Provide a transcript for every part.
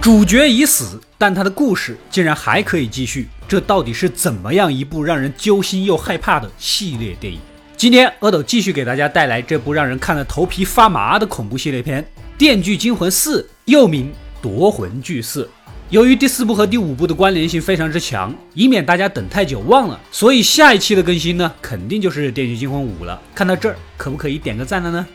主角已死，但他的故事竟然还可以继续，这到底是怎么样一部让人揪心又害怕的系列电影？今天阿斗继续给大家带来这部让人看了头皮发麻的恐怖系列片《电锯惊魂四》，又名《夺魂锯四》。由于第四部和第五部的关联性非常之强，以免大家等太久忘了，所以下一期的更新呢，肯定就是《电锯惊魂五》了。看到这儿，可不可以点个赞了呢？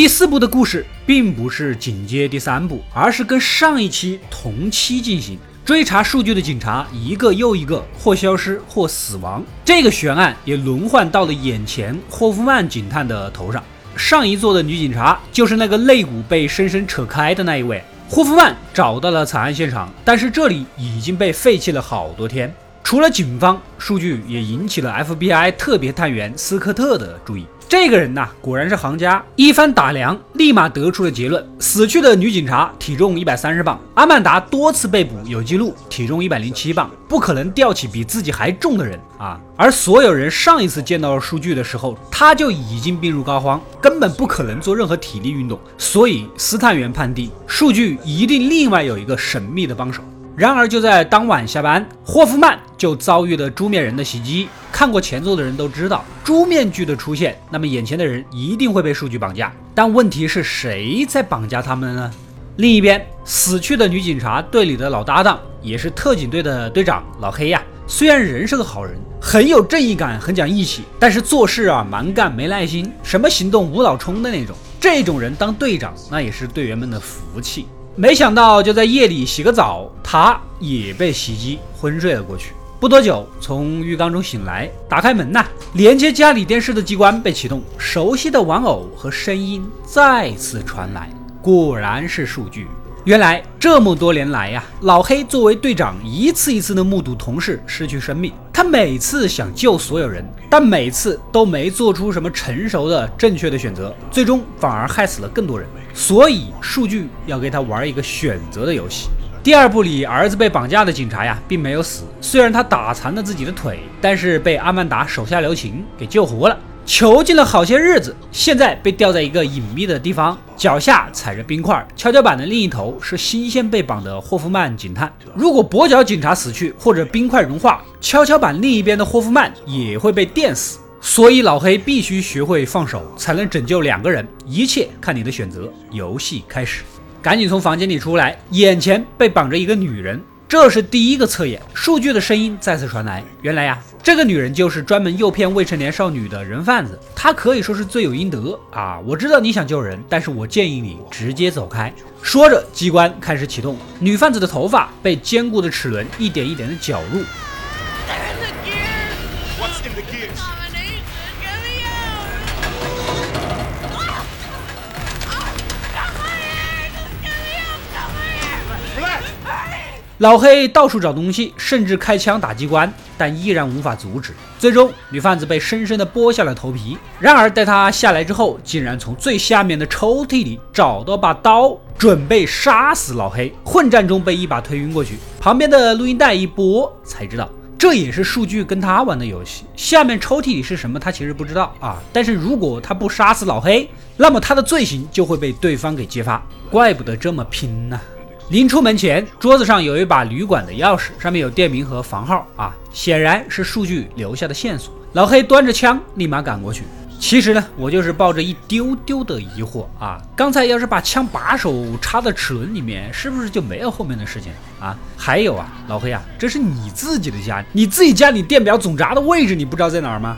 第四部的故事并不是紧接第三部，而是跟上一期同期进行，追查数据的警察一个又一个或消失或死亡，这个悬案也轮换到了眼前霍夫曼警探的头上。上一座的女警察就是那个肋骨被深深扯开的那一位。霍夫曼找到了惨案现场，但是这里已经被废弃了好多天。除了警方，数据也引起了 FBI 特别探员斯科特的注意。这个人呐，果然是行家。一番打量，立马得出了结论：死去的女警察体重一百三十磅，阿曼达多次被捕有记录，体重一百零七磅，不可能吊起比自己还重的人啊！而所有人上一次见到数据的时候，他就已经病入膏肓，根本不可能做任何体力运动。所以，斯探员判定数据一定另外有一个神秘的帮手。然而，就在当晚下班，霍夫曼就遭遇了猪面人的袭击。看过前作的人都知道，猪面具的出现，那么眼前的人一定会被数据绑架。但问题是谁在绑架他们呢？另一边，死去的女警察队里的老搭档，也是特警队的队长老黑呀。虽然人是个好人，很有正义感，很讲义气，但是做事啊蛮干没耐心，什么行动无脑冲的那种。这种人当队长，那也是队员们的福气。没想到，就在夜里洗个澡，他也被袭击昏睡了过去。不多久，从浴缸中醒来，打开门呐，连接家里电视的机关被启动，熟悉的玩偶和声音再次传来，果然是数据。原来这么多年来呀，老黑作为队长，一次一次的目睹同事失去生命。他每次想救所有人，但每次都没做出什么成熟的正确的选择，最终反而害死了更多人。所以数据要给他玩一个选择的游戏。第二部里，儿子被绑架的警察呀，并没有死，虽然他打残了自己的腿，但是被阿曼达手下留情给救活了。囚禁了好些日子，现在被吊在一个隐秘的地方，脚下踩着冰块。跷跷板的另一头是新鲜被绑的霍夫曼警探。如果跛脚警察死去或者冰块融化，跷跷板另一边的霍夫曼也会被电死。所以老黑必须学会放手，才能拯救两个人。一切看你的选择。游戏开始，赶紧从房间里出来，眼前被绑着一个女人。这是第一个侧眼，数据的声音再次传来。原来呀，这个女人就是专门诱骗未成年少女的人贩子，她可以说是罪有应得啊！我知道你想救人，但是我建议你直接走开。说着，机关开始启动，女贩子的头发被坚固的齿轮一点一点的绞入。老黑到处找东西，甚至开枪打机关，但依然无法阻止。最终，女贩子被深深的剥下了头皮。然而，待她下来之后，竟然从最下面的抽屉里找到把刀，准备杀死老黑。混战中被一把推晕过去。旁边的录音带一播，才知道这也是数据跟他玩的游戏。下面抽屉里是什么，他其实不知道啊。但是如果他不杀死老黑，那么他的罪行就会被对方给揭发。怪不得这么拼呢。临出门前，桌子上有一把旅馆的钥匙，上面有店名和房号啊，显然是数据留下的线索。老黑端着枪，立马赶过去。其实呢，我就是抱着一丢丢的疑惑啊，刚才要是把枪把手插到齿轮里面，是不是就没有后面的事情啊？还有啊，老黑啊，这是你自己的家，你自己家里电表总闸的位置，你不知道在哪儿吗？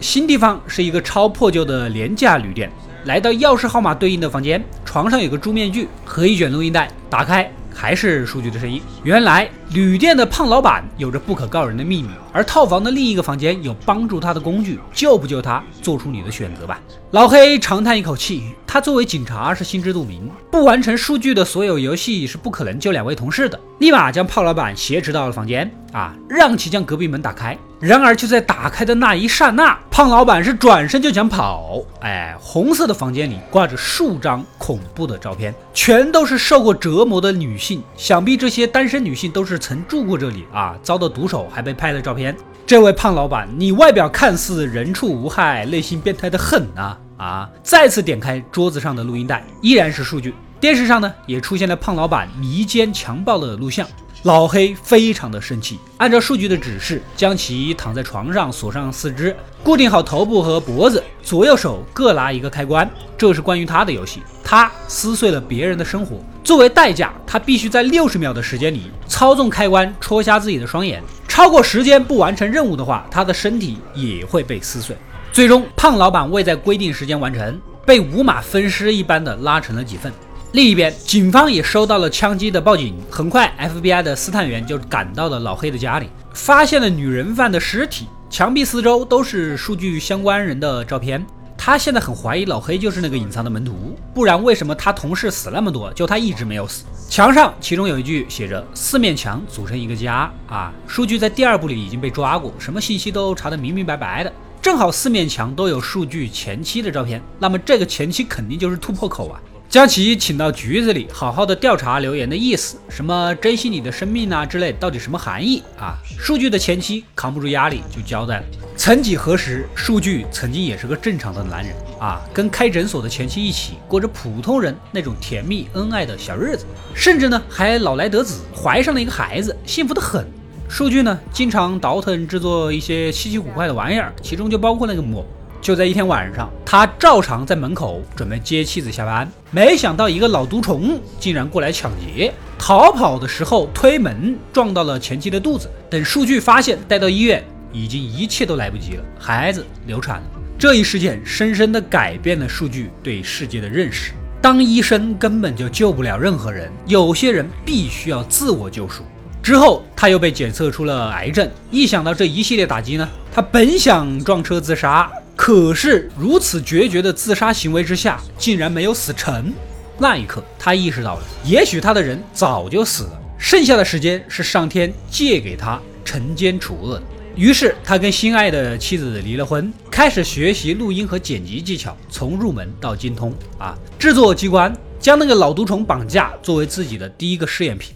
新地方是一个超破旧的廉价旅店，来到钥匙号码对应的房间，床上有个猪面具和一卷录音带。打开，还是数据的声音。原来旅店的胖老板有着不可告人的秘密，而套房的另一个房间有帮助他的工具。救不救他，做出你的选择吧。老黑长叹一口气，他作为警察是心知肚明，不完成数据的所有游戏是不可能救两位同事的。立马将胖老板挟持到了房间，啊，让其将隔壁门打开。然而就在打开的那一刹那，胖老板是转身就想跑。哎，红色的房间里挂着数张恐怖的照片，全都是受过折磨的女性。想必这些单身女性都是是曾住过这里啊，遭到毒手还被拍了照片。这位胖老板，你外表看似人畜无害，内心变态的很啊！啊！再次点开桌子上的录音带，依然是数据。电视上呢，也出现了胖老板迷奸强暴的录像。老黑非常的生气，按照数据的指示，将其躺在床上，锁上四肢，固定好头部和脖子，左右手各拿一个开关。这是关于他的游戏，他撕碎了别人的生活。作为代价，他必须在六十秒的时间里操纵开关，戳瞎自己的双眼。超过时间不完成任务的话，他的身体也会被撕碎。最终，胖老板未在规定时间完成，被五马分尸一般的拉成了几份。另一边，警方也收到了枪击的报警。很快，FBI 的斯探员就赶到了老黑的家里，发现了女人犯的尸体，墙壁四周都是数据相关人的照片。他现在很怀疑老黑就是那个隐藏的门徒，不然为什么他同事死那么多，就他一直没有死？墙上其中有一句写着“四面墙组成一个家”啊，数据在第二部里已经被抓过，什么信息都查得明明白白的。正好四面墙都有数据前妻的照片，那么这个前妻肯定就是突破口啊。将其请到局子里，好好的调查留言的意思，什么珍惜你的生命啊之类，到底什么含义啊？数据的前妻扛不住压力，就交代了。曾几何时，数据曾经也是个正常的男人啊，跟开诊所的前妻一起过着普通人那种甜蜜恩爱的小日子，甚至呢还老来得子，怀上了一个孩子，幸福的很。数据呢经常倒腾制作一些稀奇古怪的玩意儿，其中就包括那个馍。就在一天晚上，他照常在门口准备接妻子下班，没想到一个老毒虫竟然过来抢劫。逃跑的时候推门撞到了前妻的肚子，等数据发现带到医院，已经一切都来不及了，孩子流产了。这一事件深深地改变了数据对世界的认识。当医生根本就救不了任何人，有些人必须要自我救赎。之后他又被检测出了癌症。一想到这一系列打击呢，他本想撞车自杀。可是如此决绝的自杀行为之下，竟然没有死成。那一刻，他意识到了，也许他的人早就死了，剩下的时间是上天借给他惩奸除恶的。于是，他跟心爱的妻子离了婚，开始学习录音和剪辑技巧，从入门到精通。啊，制作机关将那个老毒虫绑架，作为自己的第一个试验品。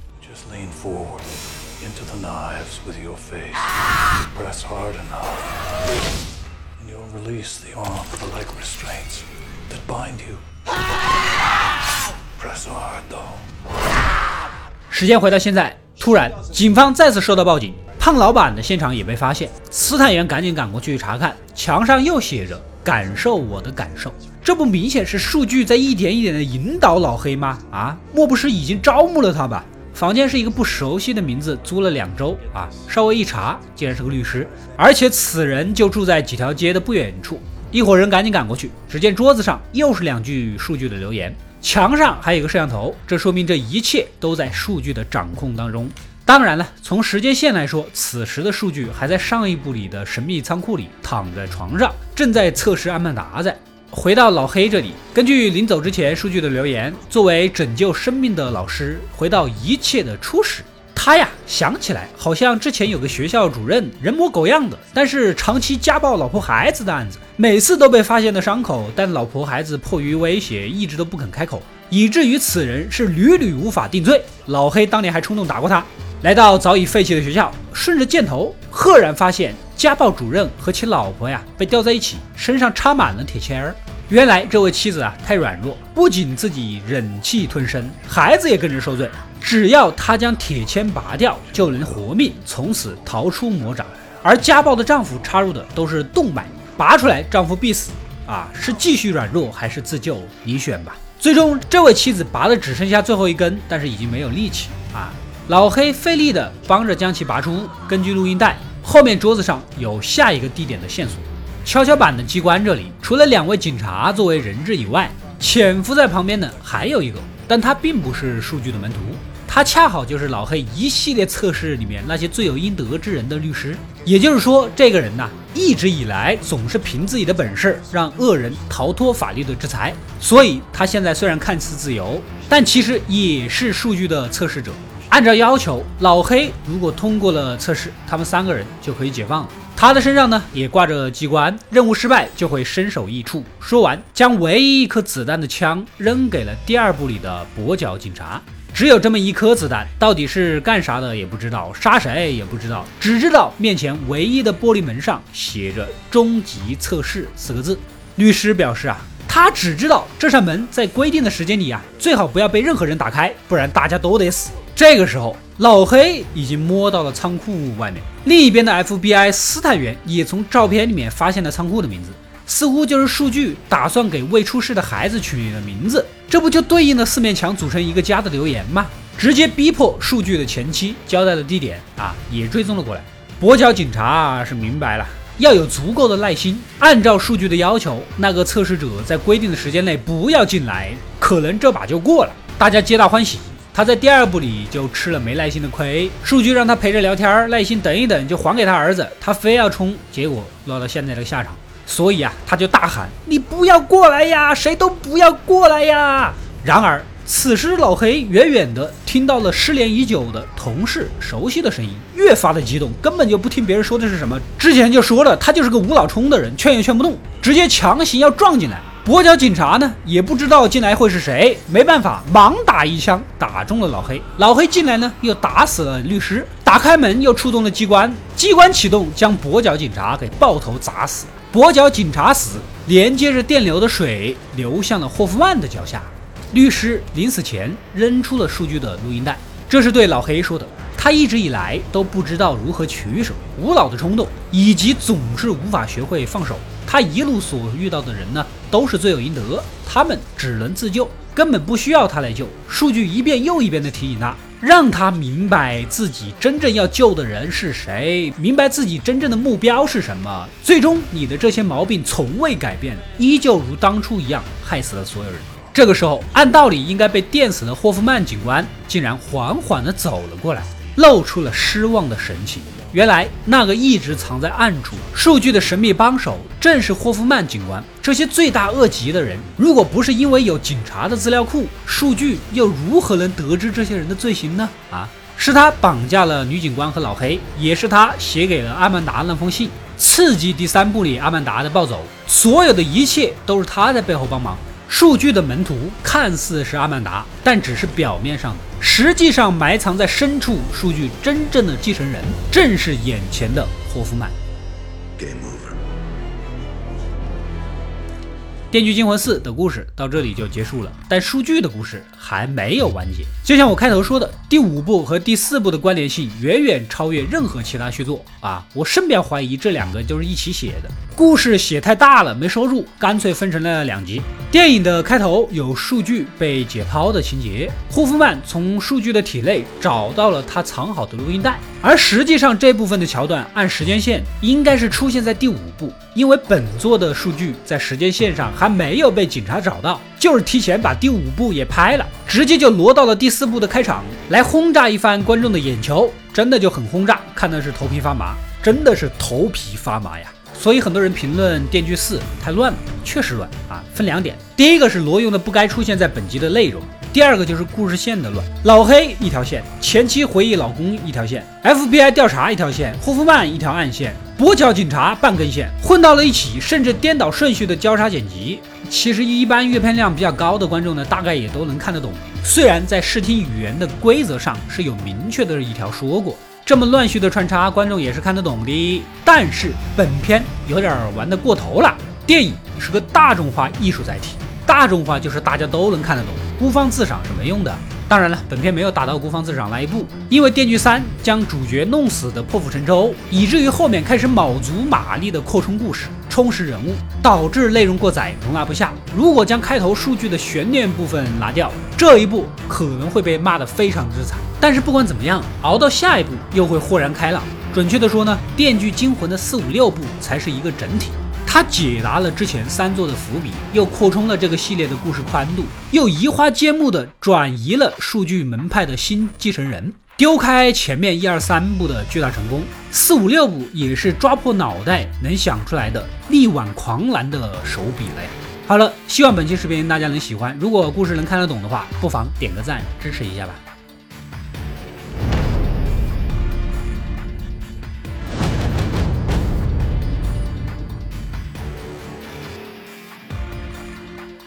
release the arm the leg restraints that bind you. Press hard, though. 时间回到现在，突然，警方再次收到报警，胖老板的现场也被发现。斯探员赶紧赶过去查看，墙上又写着“感受我的感受”，这不明显是数据在一点一点的引导老黑吗？啊，莫不是已经招募了他吧？房间是一个不熟悉的名字，租了两周啊，稍微一查，竟然是个律师，而且此人就住在几条街的不远处。一伙人赶紧赶过去，只见桌子上又是两句数据的留言，墙上还有一个摄像头，这说明这一切都在数据的掌控当中。当然了，从时间线来说，此时的数据还在上一部里的神秘仓库里躺在床上，正在测试阿曼达在。回到老黑这里，根据临走之前数据的留言，作为拯救生命的老师，回到一切的初始，他呀想起来，好像之前有个学校主任人模狗样的，但是长期家暴老婆孩子的案子，每次都被发现的伤口，但老婆孩子迫于威胁，一直都不肯开口，以至于此人是屡屡无法定罪。老黑当年还冲动打过他。来到早已废弃的学校，顺着箭头，赫然发现。家暴主任和其老婆呀被吊在一起，身上插满了铁签儿。原来这位妻子啊太软弱，不仅自己忍气吞声，孩子也跟着受罪。只要她将铁签拔掉，就能活命，从此逃出魔掌。而家暴的丈夫插入的都是动脉，拔出来丈夫必死。啊，是继续软弱还是自救？你选吧。最终，这位妻子拔的只剩下最后一根，但是已经没有力气啊。老黑费力的帮着将其拔出。根据录音带。后面桌子上有下一个地点的线索，跷跷板的机关这里除了两位警察作为人质以外，潜伏在旁边的还有一个，但他并不是数据的门徒，他恰好就是老黑一系列测试里面那些罪有应得之人的律师。也就是说，这个人呐，一直以来总是凭自己的本事让恶人逃脱法律的制裁，所以他现在虽然看似自由，但其实也是数据的测试者。按照要求，老黑如果通过了测试，他们三个人就可以解放了。他的身上呢也挂着机关，任务失败就会身首异处。说完，将唯一一颗子弹的枪扔给了第二部里的跛脚警察。只有这么一颗子弹，到底是干啥的也不知道，杀谁也不知道，只知道面前唯一的玻璃门上写着“终极测试”四个字。律师表示啊，他只知道这扇门在规定的时间里啊，最好不要被任何人打开，不然大家都得死。这个时候，老黑已经摸到了仓库外面。另一边的 FBI 斯探员也从照片里面发现了仓库的名字，似乎就是数据打算给未出世的孩子取的名字。这不就对应了四面墙组成一个家的留言吗？直接逼迫数据的前妻交代的地点啊，也追踪了过来。跛脚警察是明白了，要有足够的耐心，按照数据的要求，那个测试者在规定的时间内不要进来，可能这把就过了，大家皆大欢喜。他在第二部里就吃了没耐心的亏，数据让他陪着聊天，耐心等一等就还给他儿子，他非要冲，结果落到现在这个下场。所以啊，他就大喊：“你不要过来呀，谁都不要过来呀！”然而，此时老黑远远的听到了失联已久的同事熟悉的声音，越发的激动，根本就不听别人说的是什么。之前就说了，他就是个无脑冲的人，劝也劝不动，直接强行要撞进来。跛脚警察呢，也不知道进来会是谁，没办法，盲打一枪打中了老黑。老黑进来呢，又打死了律师。打开门又触动了机关，机关启动，将跛脚警察给爆头砸死。跛脚警察死，连接着电流的水流向了霍夫曼的脚下。律师临死前扔出了数据的录音带，这是对老黑说的。他一直以来都不知道如何取舍，无脑的冲动，以及总是无法学会放手。他一路所遇到的人呢，都是罪有应得，他们只能自救，根本不需要他来救。数据一遍又一遍地提醒他，让他明白自己真正要救的人是谁，明白自己真正的目标是什么。最终，你的这些毛病从未改变，依旧如当初一样，害死了所有人。这个时候，按道理应该被电死的霍夫曼警官，竟然缓缓地走了过来，露出了失望的神情。原来那个一直藏在暗处数据的神秘帮手，正是霍夫曼警官。这些罪大恶极的人，如果不是因为有警察的资料库，数据又如何能得知这些人的罪行呢？啊，是他绑架了女警官和老黑，也是他写给了阿曼达那封信，刺激第三部里阿曼达的暴走。所有的一切都是他在背后帮忙。数据的门徒看似是阿曼达，但只是表面上的，实际上埋藏在深处。数据真正的继承人，正是眼前的霍夫曼。《Game over 电锯惊魂四》的故事到这里就结束了，但数据的故事还没有完结。就像我开头说的，第五部和第四部的关联性远远超越任何其他续作啊！我深表怀疑这两个就是一起写的，故事写太大了没收入，干脆分成了两集。电影的开头有数据被解剖的情节，霍夫曼从数据的体内找到了他藏好的录音带，而实际上这部分的桥段按时间线应该是出现在第五部，因为本作的数据在时间线上。还没有被警察找到，就是提前把第五部也拍了，直接就挪到了第四部的开场来轰炸一番观众的眼球，真的就很轰炸，看的是头皮发麻，真的是头皮发麻呀！所以很多人评论《电锯四》太乱了，确实乱啊！分两点，第一个是挪用的不该出现在本集的内容，第二个就是故事线的乱。老黑一条线，前妻回忆老公一条线，FBI 调查一条线，霍夫曼一条暗线。跛脚警察半根线混到了一起，甚至颠倒顺序的交叉剪辑。其实一般阅片量比较高的观众呢，大概也都能看得懂。虽然在视听语言的规则上是有明确的一条说过，这么乱序的穿插，观众也是看得懂的。但是本片有点玩得过头了。电影是个大众化艺术载体，大众化就是大家都能看得懂，孤芳自赏是没用的。当然了，本片没有打到孤芳自赏那一步，因为《电锯三》将主角弄死的破釜沉舟，以至于后面开始卯足马力的扩充故事、充实人物，导致内容过载，容纳不下。如果将开头数据的悬念部分拿掉，这一部可能会被骂得非常之惨。但是不管怎么样，熬到下一步又会豁然开朗。准确的说呢，《电锯惊魂》的四五六部才是一个整体。他解答了之前三座的伏笔，又扩充了这个系列的故事宽度，又移花接木的转移了数据门派的新继承人，丢开前面一二三部的巨大成功，四五六部也是抓破脑袋能想出来的力挽狂澜的手笔了呀。好了，希望本期视频大家能喜欢，如果故事能看得懂的话，不妨点个赞支持一下吧。